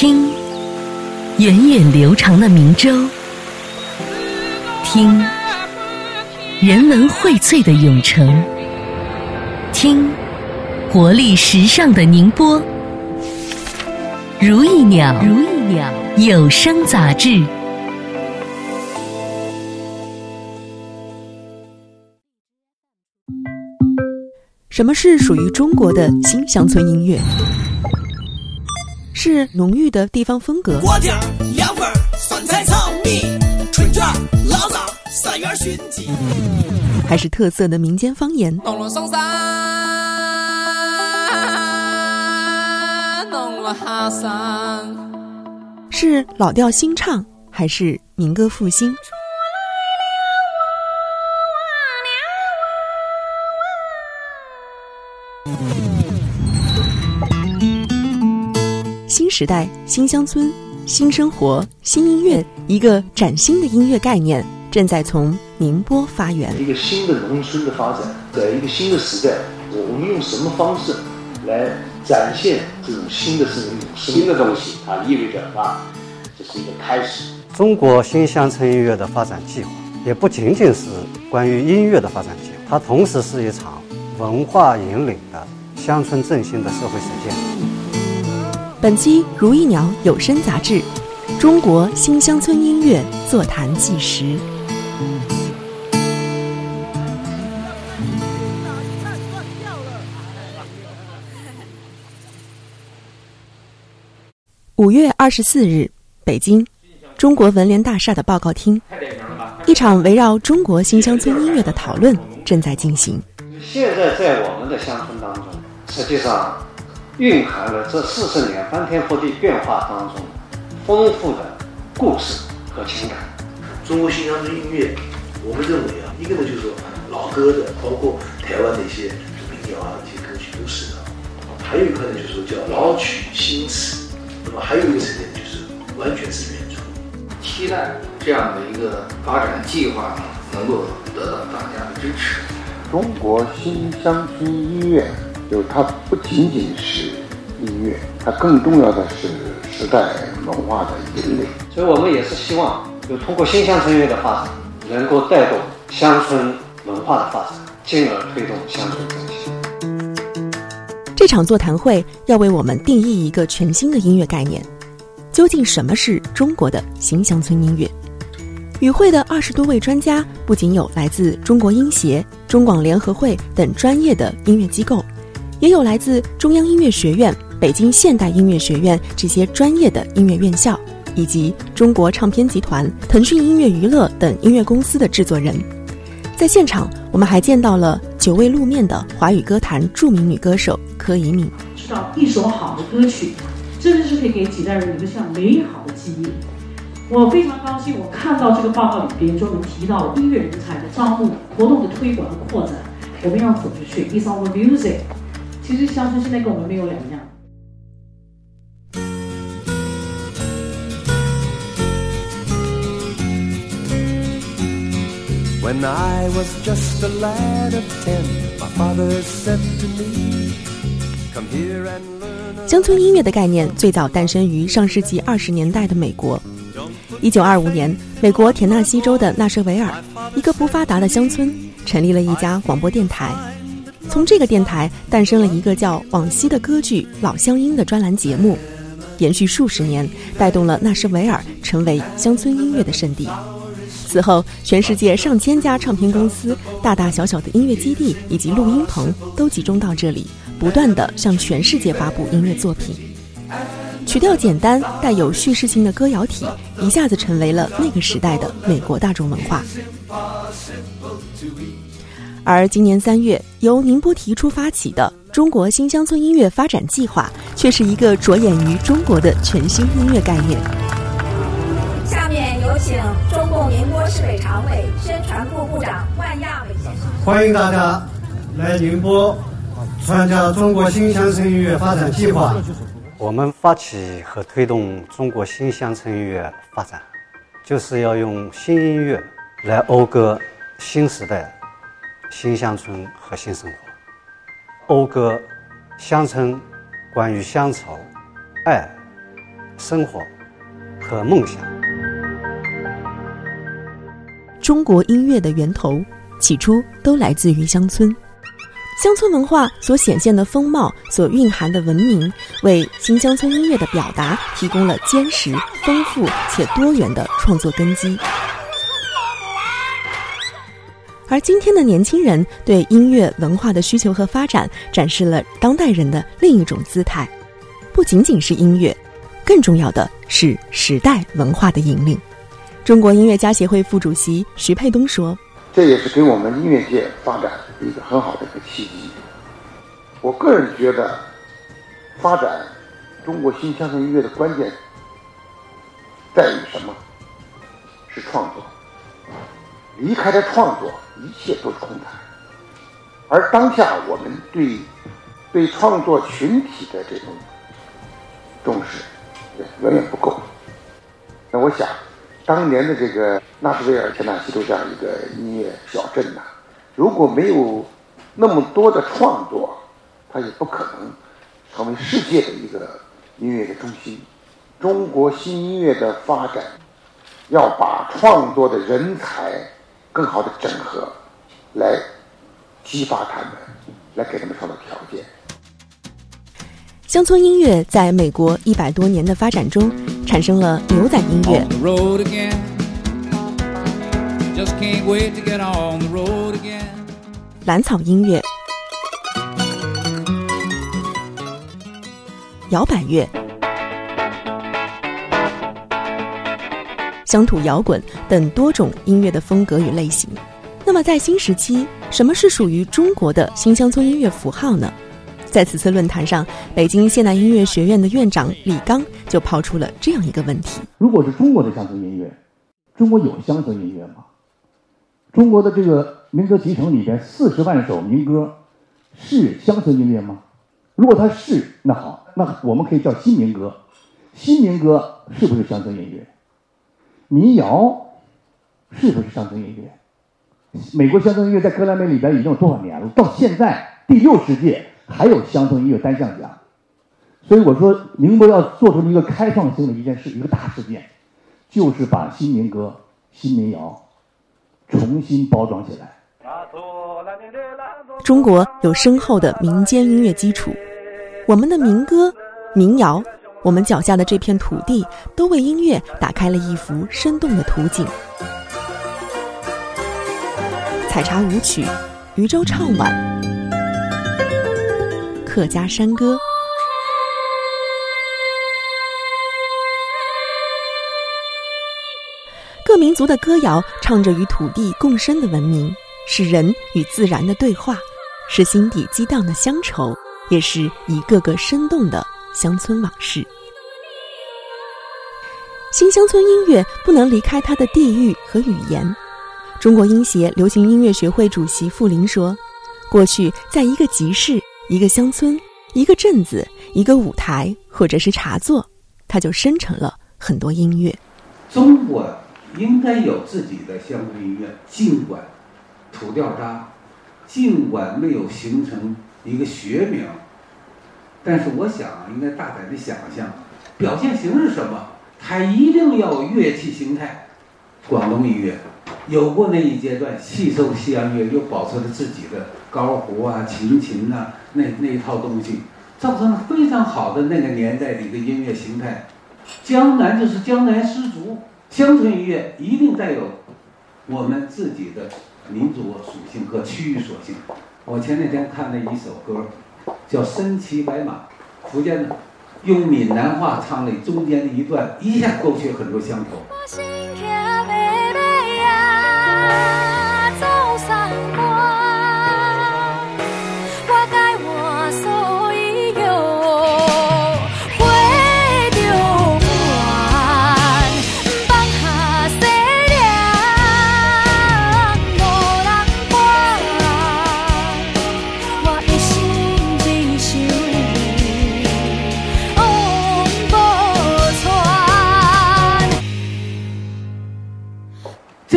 听，源远流长的明州；听，人文荟萃的永城；听，活力时尚的宁波。如意鸟，如意鸟有声杂志。什么是属于中国的新乡村音乐？是浓郁的地方风格，锅底儿、凉粉儿、酸菜炒米、春卷儿、醪糟、三元熏鸡，还是特色的民间方言？弄了上山，弄了下山。是老调新唱，还是民歌复兴？新时代、新乡村、新生活、新音乐，一个崭新的音乐概念正在从宁波发源。一个新的农村的发展，在一个新的时代，我们用什么方式来展现这种新的生命？新的东西，它意味着啊，这是一个开始。中国新乡村音乐的发展计划，也不仅仅是关于音乐的发展计划，它同时是一场文化引领的乡村振兴的社会实践。本期《如意鸟有声杂志》，中国新乡村音乐座谈纪实。五月二十四日，北京，中国文联大厦的报告厅，一场围绕中国新乡村音乐的讨论正在进行。现在在我们的乡村当中，实际上蕴含了这四十年翻天覆地变化当中丰富的故事和情感。中国新乡村音乐，我们认为啊，一个呢就是说老歌的，包括台湾的一些民谣啊，一些歌曲都是的；还有一块呢就是叫老曲新词，那么还有一个层面就是完全是原创。期待这样的一个发展计划呢，能够得到大家的支持。中国新乡村音乐，就它不仅仅是音乐，它更重要的是时代文化的引领。所以我们也是希望，就通过新乡村音乐的发展，能够带动乡村文化的发展，进而推动乡村振兴。这场座谈会要为我们定义一个全新的音乐概念。究竟什么是中国的新乡村音乐？与会的二十多位专家，不仅有来自中国音协、中广联合会等专业的音乐机构，也有来自中央音乐学院、北京现代音乐学院这些专业的音乐院校，以及中国唱片集团、腾讯音乐娱乐等音乐公司的制作人。在现场，我们还见到了久未露面的华语歌坛著名女歌手柯以敏。知道一首好的歌曲，真的是可以给几代人留下美好的记忆。我非常高兴，我看到这个报告里边专门提到音乐人才的招募、活动的推广和扩展，我们要走出去。It's our music。其实乡村现在跟我们没有两样。When I was just a lad of ten, my father said to me, Come here and learn. 乡村音乐的概念最早诞生于上世纪二十年代的美国。一九二五年，美国田纳西州的纳什维尔，一个不发达的乡村，成立了一家广播电台。从这个电台诞生了一个叫《往昔的歌剧老乡音》的专栏节目，延续数十年，带动了纳什维尔成为乡村音乐的圣地。此后，全世界上千家唱片公司、大大小小的音乐基地以及录音棚都集中到这里，不断地向全世界发布音乐作品。曲调简单、带有叙事性的歌谣体，一下子成为了那个时代的美国大众文化。而今年三月，由宁波提出发起的中国新乡村音乐发展计划，却是一个着眼于中国的全新音乐概念。下面有请中共宁波市委常委、宣传部部长万亚伟先生。欢迎大家来宁波参加中国新乡村音乐发展计划。我们发起和推动中国新乡村音乐发展，就是要用新音乐来讴歌新时代、新乡村和新生活，讴歌乡村关于乡愁、爱、生活和梦想。中国音乐的源头，起初都来自于乡村。乡村文化所显现的风貌，所蕴含的文明，为新乡村音乐的表达提供了坚实、丰富且多元的创作根基。而今天的年轻人对音乐文化的需求和发展，展示了当代人的另一种姿态。不仅仅是音乐，更重要的是时代文化的引领。中国音乐家协会副主席徐沛东说。这也是给我们音乐界发展一个很好的一个契机。我个人觉得，发展中国新乡村音乐的关键在于什么？是创作。离开了创作，一切都是空谈。而当下我们对对创作群体的这种重视，远远不够。那我想。当年的这个纳什维尔、田纳西州这样一个音乐小镇呐，如果没有那么多的创作，它也不可能成为世界的一个音乐的中心。中国新音乐的发展，要把创作的人才更好的整合，来激发他们，来给他们创造条件。乡村音乐在美国一百多年的发展中，产生了牛仔音乐、蓝草音乐、摇摆乐、乡土摇滚等多种音乐的风格与类型。那么，在新时期，什么是属于中国的新乡村音乐符号呢？在此次论坛上，北京现代音乐学院的院长李刚就抛出了这样一个问题：如果是中国的乡村音乐，中国有乡村音乐吗？中国的这个民歌集成里边四十万首民歌是乡村音乐吗？如果它是，那好，那我们可以叫新民歌。新民歌是不是乡村音乐？民谣是不是乡村音乐？美国乡村音乐在格莱美里边已经有多少年了？到现在第六十届。还有乡村音乐单项奖，所以我说宁波要做出一个开创性的一件事，一个大事件，就是把新民歌、新民谣重新包装起来。中国有深厚的民间音乐基础，我们的民歌、民谣，我们脚下的这片土地，都为音乐打开了一幅生动的图景。采茶舞曲，渔舟唱晚。客家山歌，各民族的歌谣唱着与土地共生的文明，是人与自然的对话，是心底激荡的乡愁，也是一个个生动的乡村往事。新乡村音乐不能离开它的地域和语言。中国音协流行音乐学会主席傅林说：“过去在一个集市。”一个乡村，一个镇子，一个舞台，或者是茶座，它就生成了很多音乐。中国应该有自己的乡村音乐，尽管土掉渣，尽管没有形成一个学名，但是我想应该大胆的想象，表现形式什么，它一定要乐器形态。广东音乐有过那一阶段，吸收西洋乐，又保持了自己的。高胡啊，琴琴啊，那那一套东西，造成了非常好的那个年代的一个音乐形态。江南就是江南丝竹，乡村音乐一定带有我们自己的民族属性和区域属性。我前两天看了一首歌，叫《身骑白马》，福建的，用闽南话唱了中间的一段，一下勾起很多乡愁。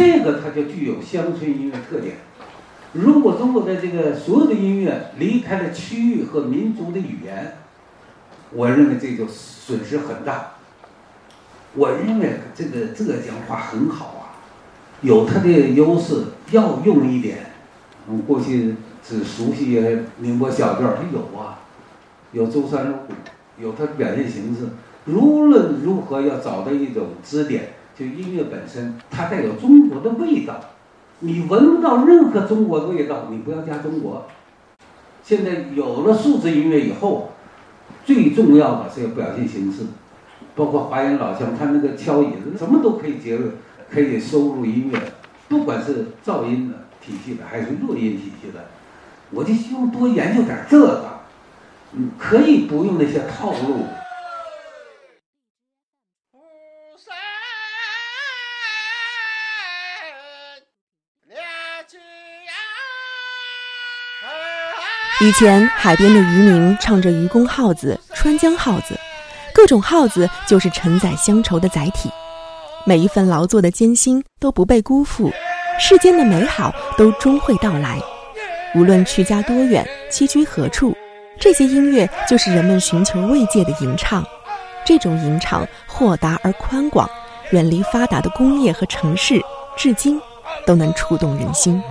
这个它就具有乡村音乐特点。如果中国的这个所有的音乐离开了区域和民族的语言，我认为这就损失很大。我认为这个浙江话很好啊，有它的优势，要用一点。我们过去只熟悉宁波小调，它有啊，有舟山入谷，有它表现形式。无论如何，要找到一种支点，就音乐本身，它带有中国的味道。你闻不到任何中国的味道，你不要加中国。现在有了数字音乐以后，最重要的是要表现形式。包括华阳老乡，他那个敲椅子，什么都可以结入，可以收入音乐，不管是噪音的体系的，还是录音体系的，我就希望多研究点这个，嗯，可以不用那些套路。以前海边的渔民唱着渔宫号子、川江号子。各种号子就是承载乡愁的载体，每一份劳作的艰辛都不被辜负，世间的美好都终会到来。无论去家多远，栖居何处，这些音乐就是人们寻求慰藉的吟唱。这种吟唱豁达而宽广，远离发达的工业和城市，至今都能触动人心。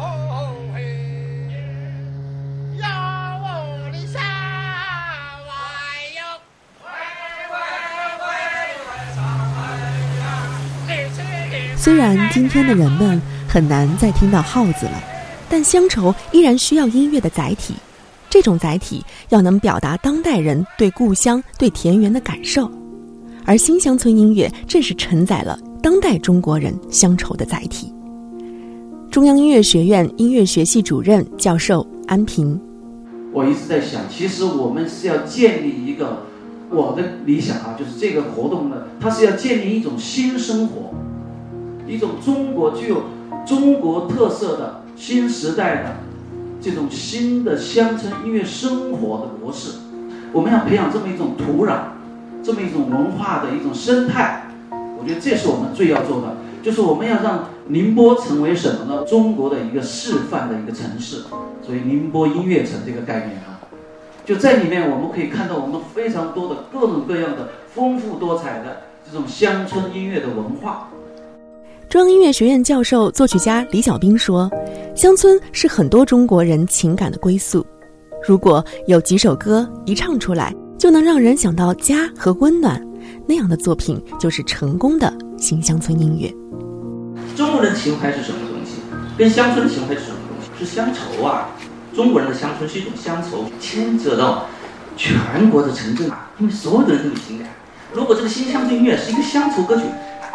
然今天的人们很难再听到号子了，但乡愁依然需要音乐的载体。这种载体要能表达当代人对故乡、对田园的感受，而新乡村音乐正是承载了当代中国人乡愁的载体。中央音乐学院音乐学系主任教授安平，我一直在想，其实我们是要建立一个我的理想啊，就是这个活动呢，它是要建立一种新生活。一种中国具有中国特色的新时代的这种新的乡村音乐生活的模式，我们要培养这么一种土壤，这么一种文化的一种生态。我觉得这是我们最要做的，就是我们要让宁波成为什么呢？中国的一个示范的一个城市，所以宁波音乐城这个概念啊，就在里面我们可以看到我们非常多的各种各样的丰富多彩的这种乡村音乐的文化。中央音乐学院教授、作曲家李小兵说：“乡村是很多中国人情感的归宿。如果有几首歌一唱出来就能让人想到家和温暖，那样的作品就是成功的新乡村音乐。”中国人情怀是什么东西？跟乡村情怀是什么东西？是乡愁啊！中国人的乡村是一种乡愁，牵扯到全国的城镇啊，因为所有的人都有情感。如果这个新乡村音乐是一个乡愁歌曲。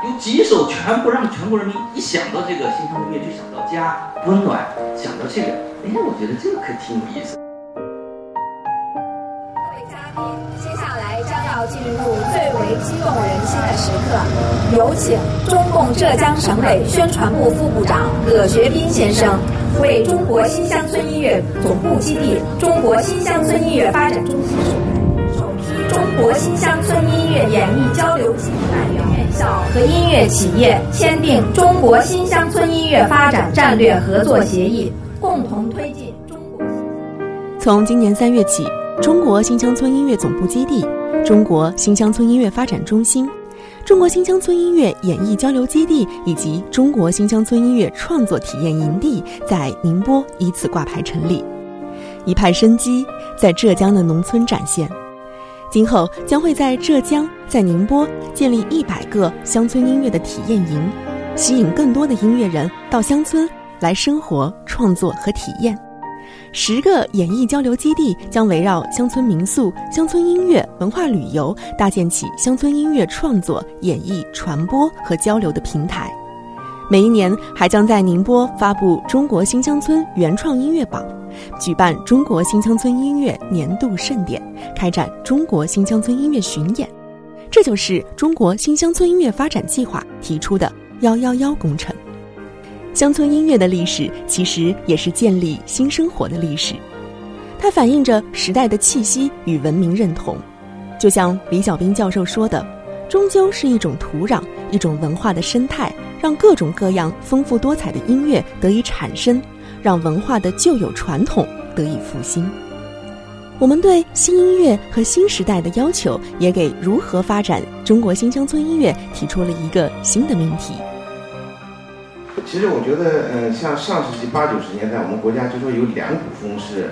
有几首全部让全国人民一想到这个新疆音乐就想到家温暖，想到这个，哎，我觉得这个可挺有意思。各位嘉宾，接下来将要进入最为激动人心的时刻，有请中共浙江省委宣传部副部长葛学斌先生为中国新乡村音乐总部基地、中国新乡村音乐发展中心首批中国新乡村音乐演艺交流计划。和音乐企业签订中国新乡村音乐发展战略合作协议，共同推进中国。从今年三月起，中国新乡村音乐总部基地、中国新乡村音乐发展中心、中国新乡村音乐演艺交流基地以及中国新乡村音乐创作体验营地在宁波依次挂牌成立，一派生机在浙江的农村展现。今后将会在浙江、在宁波建立一百个乡村音乐的体验营，吸引更多的音乐人到乡村来生活、创作和体验。十个演艺交流基地将围绕乡村民宿、乡村音乐、文化旅游，搭建起乡村音乐创作、演绎、传播和交流的平台。每一年还将在宁波发布中国新乡村原创音乐榜。举办中国新乡村音乐年度盛典，开展中国新乡村音乐巡演，这就是中国新乡村音乐发展计划提出的“幺幺幺”工程。乡村音乐的历史其实也是建立新生活的历史，它反映着时代的气息与文明认同。就像李小兵教授说的，终究是一种土壤，一种文化的生态，让各种各样丰富多彩的音乐得以产生。让文化的旧有传统得以复兴。我们对新音乐和新时代的要求，也给如何发展中国新乡村音乐提出了一个新的命题。其实我觉得，嗯，像上世纪八九十年代，我们国家就说有两股风是，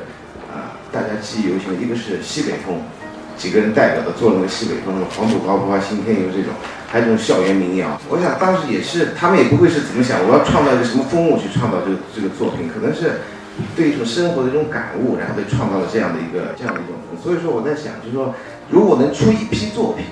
啊，大家记忆犹新，一个是西北风，几个人代表的做那个西北风，什么黄土高坡啊、新天游这种，还有这种校园民谣。我想当时也是，他们也不会是怎么想，我要创造一个什么风物去创造这个这个作品，可能是。对一种生活的一种感悟，然后被创造了这样的一个这样的一种。所以说我在想，就是说，如果能出一批作品，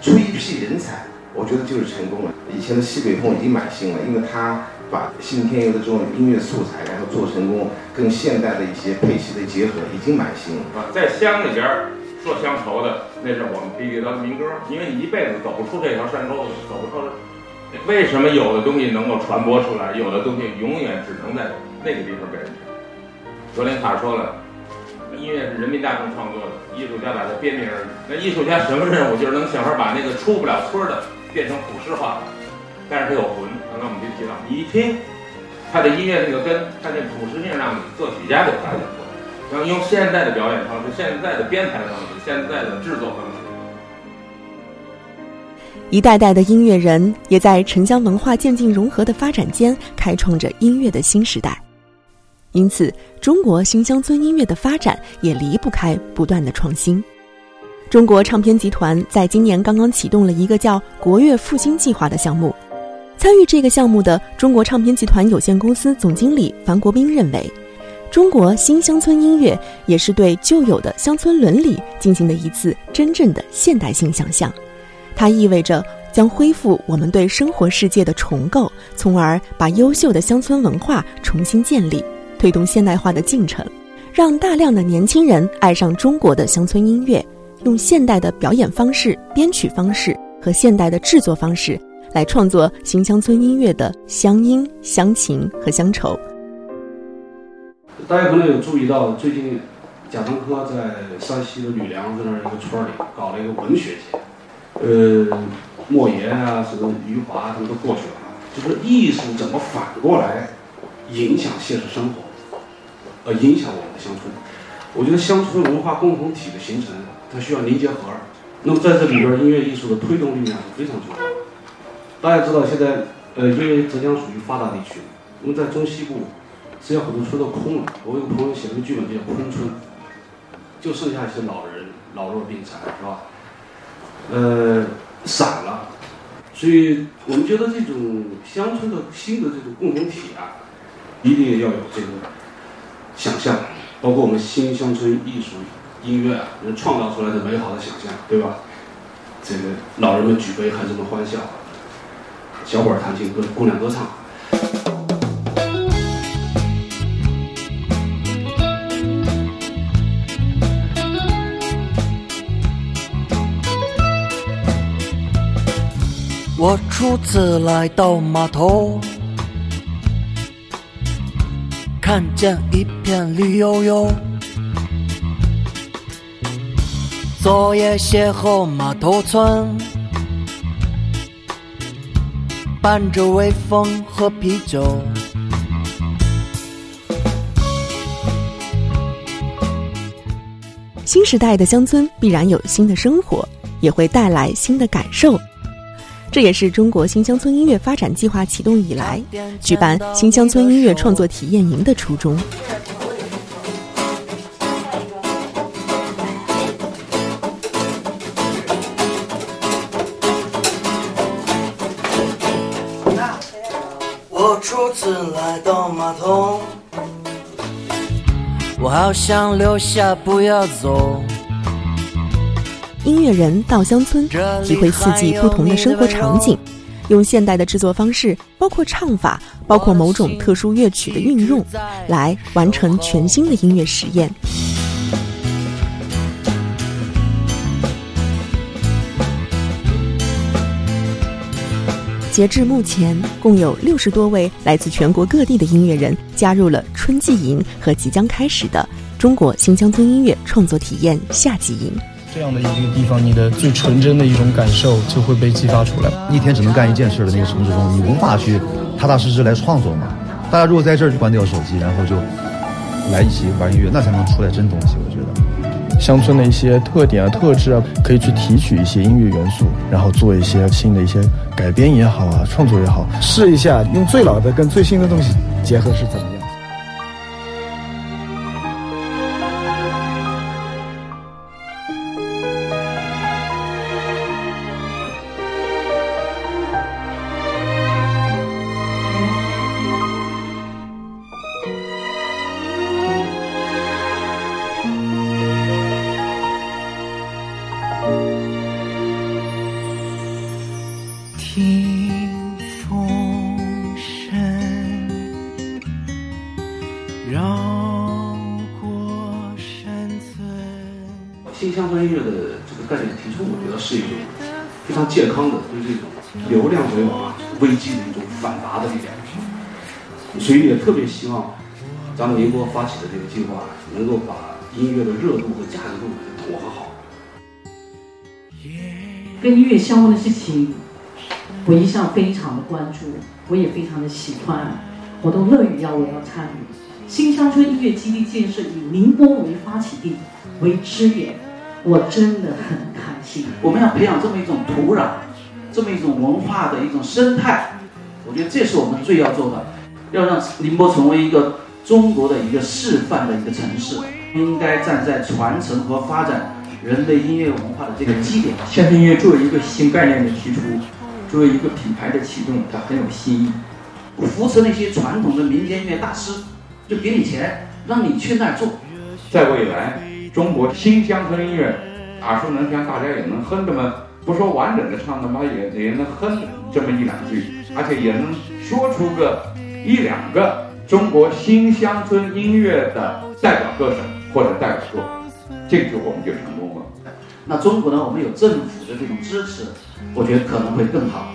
出一批人才，我觉得就是成功了。以前的西北风已经蛮新了，因为他把信天游的这种音乐素材，然后做成功，跟现代的一些配器的结合，已经蛮新了。啊，在乡里边儿说乡愁的，那是我们地里的民歌，因为你一辈子走不出这条山沟子，走不出。为什么有的东西能够传播出来，有的东西永远只能在那个地方被人听？格林卡说了，音乐是人民大众创作的，艺术家把它编名而已。那艺术家什么任务？就是能想法把那个出不了村的变成普世化，但是它有魂。刚刚我们就提到，你一听，他的音乐那个根，他这朴实性让你作曲家就发现出来。然后用现在的表演方式、现在的编排方式、现在的制作方式，一代代的音乐人也在城乡文化渐进融合的发展间，开创着音乐的新时代。因此，中国新乡村音乐的发展也离不开不断的创新。中国唱片集团在今年刚刚启动了一个叫“国乐复兴计划”的项目。参与这个项目的中国唱片集团有限公司总经理樊国斌认为，中国新乡村音乐也是对旧有的乡村伦理进行的一次真正的现代性想象。它意味着将恢复我们对生活世界的重构，从而把优秀的乡村文化重新建立。推动现代化的进程，让大量的年轻人爱上中国的乡村音乐，用现代的表演方式、编曲方式和现代的制作方式来创作新乡村音乐的乡音、乡情和乡愁。大家可能有注意到，最近贾樟柯在山西的吕梁这那一个村里搞了一个文学节，呃，莫言啊，什么余华他们都过去了，就是艺术怎么反过来影响现实生活。呃，影响我们的乡村。我觉得乡村文化共同体的形成，它需要凝结核。那么在这里边，音乐艺术的推动力量是非常重要的。大家知道，现在呃，因为浙江属于发达地区，那么在中西部，实际上很多村都空了。我有个朋友写了个剧本叫《空村》，就剩下一些老人，老弱病残，是吧？呃，散了。所以我们觉得这种乡村的新的这种共同体啊，一定要有这个。想象，包括我们新乡村艺术、音乐啊，能创造出来的美好的想象，对吧？这个老人们举杯，孩子们欢笑，小伙儿弹琴，歌姑娘歌唱。我初次来到码头。看见一片绿油油，昨夜邂逅码头村，伴着微风喝啤酒。新时代的乡村必然有新的生活，也会带来新的感受。这也是中国新乡村音乐发展计划启动以来，举办新乡村音乐创作体验营的初衷。我初次来到码头，我好想留下，不要走。音乐人到乡村，体会四季不同的生活场景，用现代的制作方式，包括唱法，包括某种特殊乐曲的运用，来完成全新的音乐实验。截至目前，共有六十多位来自全国各地的音乐人加入了春季营和即将开始的中国新乡村音乐创作体验夏季营。这样的一个地方，你的最纯真的一种感受就会被激发出来。一天只能干一件事的那个城市中，你无法去踏踏实实来创作嘛？大家如果在这儿就关掉手机，然后就来一起玩音乐，那才能出来真东西。我觉得。乡村的一些特点啊、特质啊，可以去提取一些音乐元素，然后做一些新的一些改编也好啊，创作也好，试一下用最老的跟最新的东西结合是怎么样。所以也特别希望咱们宁波发起的这个计划，能够把音乐的热度和价值度统合好。跟音乐相关的事情，我一向非常的关注，我也非常的喜欢，我都乐于要我要参与。新乡村音乐基地建设以宁波为发起地为支点，我真的很开心。我们要培养这么一种土壤，这么一种文化的一种生态，我觉得这是我们最要做的，要让宁波成为一个中国的一个示范的一个城市，应该站在传承和发展人类音乐文化的这个基点。乡村音乐作为一个新概念的提出，作为一个品牌的启动，它很有新意。扶持那些传统的民间音乐大师，就给你钱，让你去那儿做。在未来，中国新乡村音乐耳熟能详，大家也能哼这么不说完整的唱，他妈也也能哼这么一两句，而且也能说出个一两个中国新乡村音乐的代表歌手或者代表作，这个就我们就成功了。那中国呢，我们有政府的这种支持，我觉得可能会更好。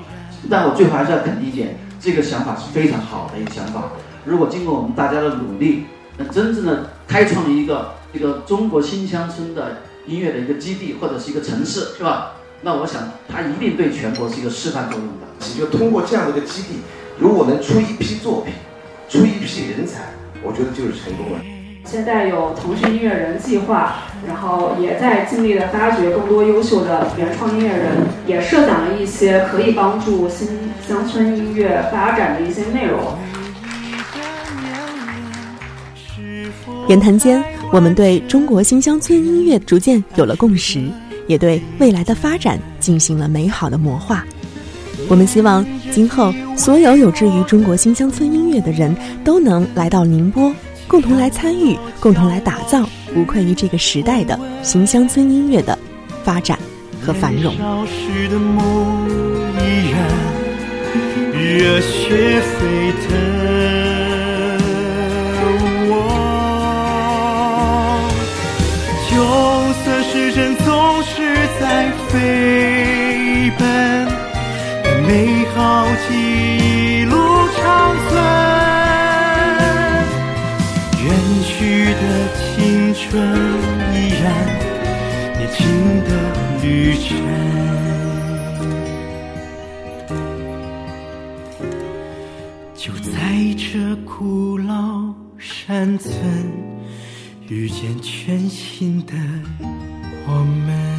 但我最后还是要肯定一点，这个想法是非常好的一个想法。如果经过我们大家的努力，那真正的开创一个这个中国新乡村的音乐的一个基地或者是一个城市，是吧？那我想它一定对全国是一个示范作用的。就通过这样的一个基地，如果能出一批作品，出一批人才，我觉得就是成功了。现在有腾讯音乐人计划，然后也在尽力的发掘更多优秀的原创音乐人，也设想了一些可以帮助新乡村音乐发展的一些内容。言谈间，我们对中国新乡村音乐逐渐有了共识，也对未来的发展进行了美好的谋划。我们希望今后所有有志于中国新乡村音乐的人都能来到宁波。共同来参与，共同来打造无愧于这个时代的新乡村音乐的发展和繁荣。热血沸腾，就算时针总是在飞奔，美好记忆路长存。远去的青春，依然年轻的旅程，就在这古老山村，遇见全新的我们。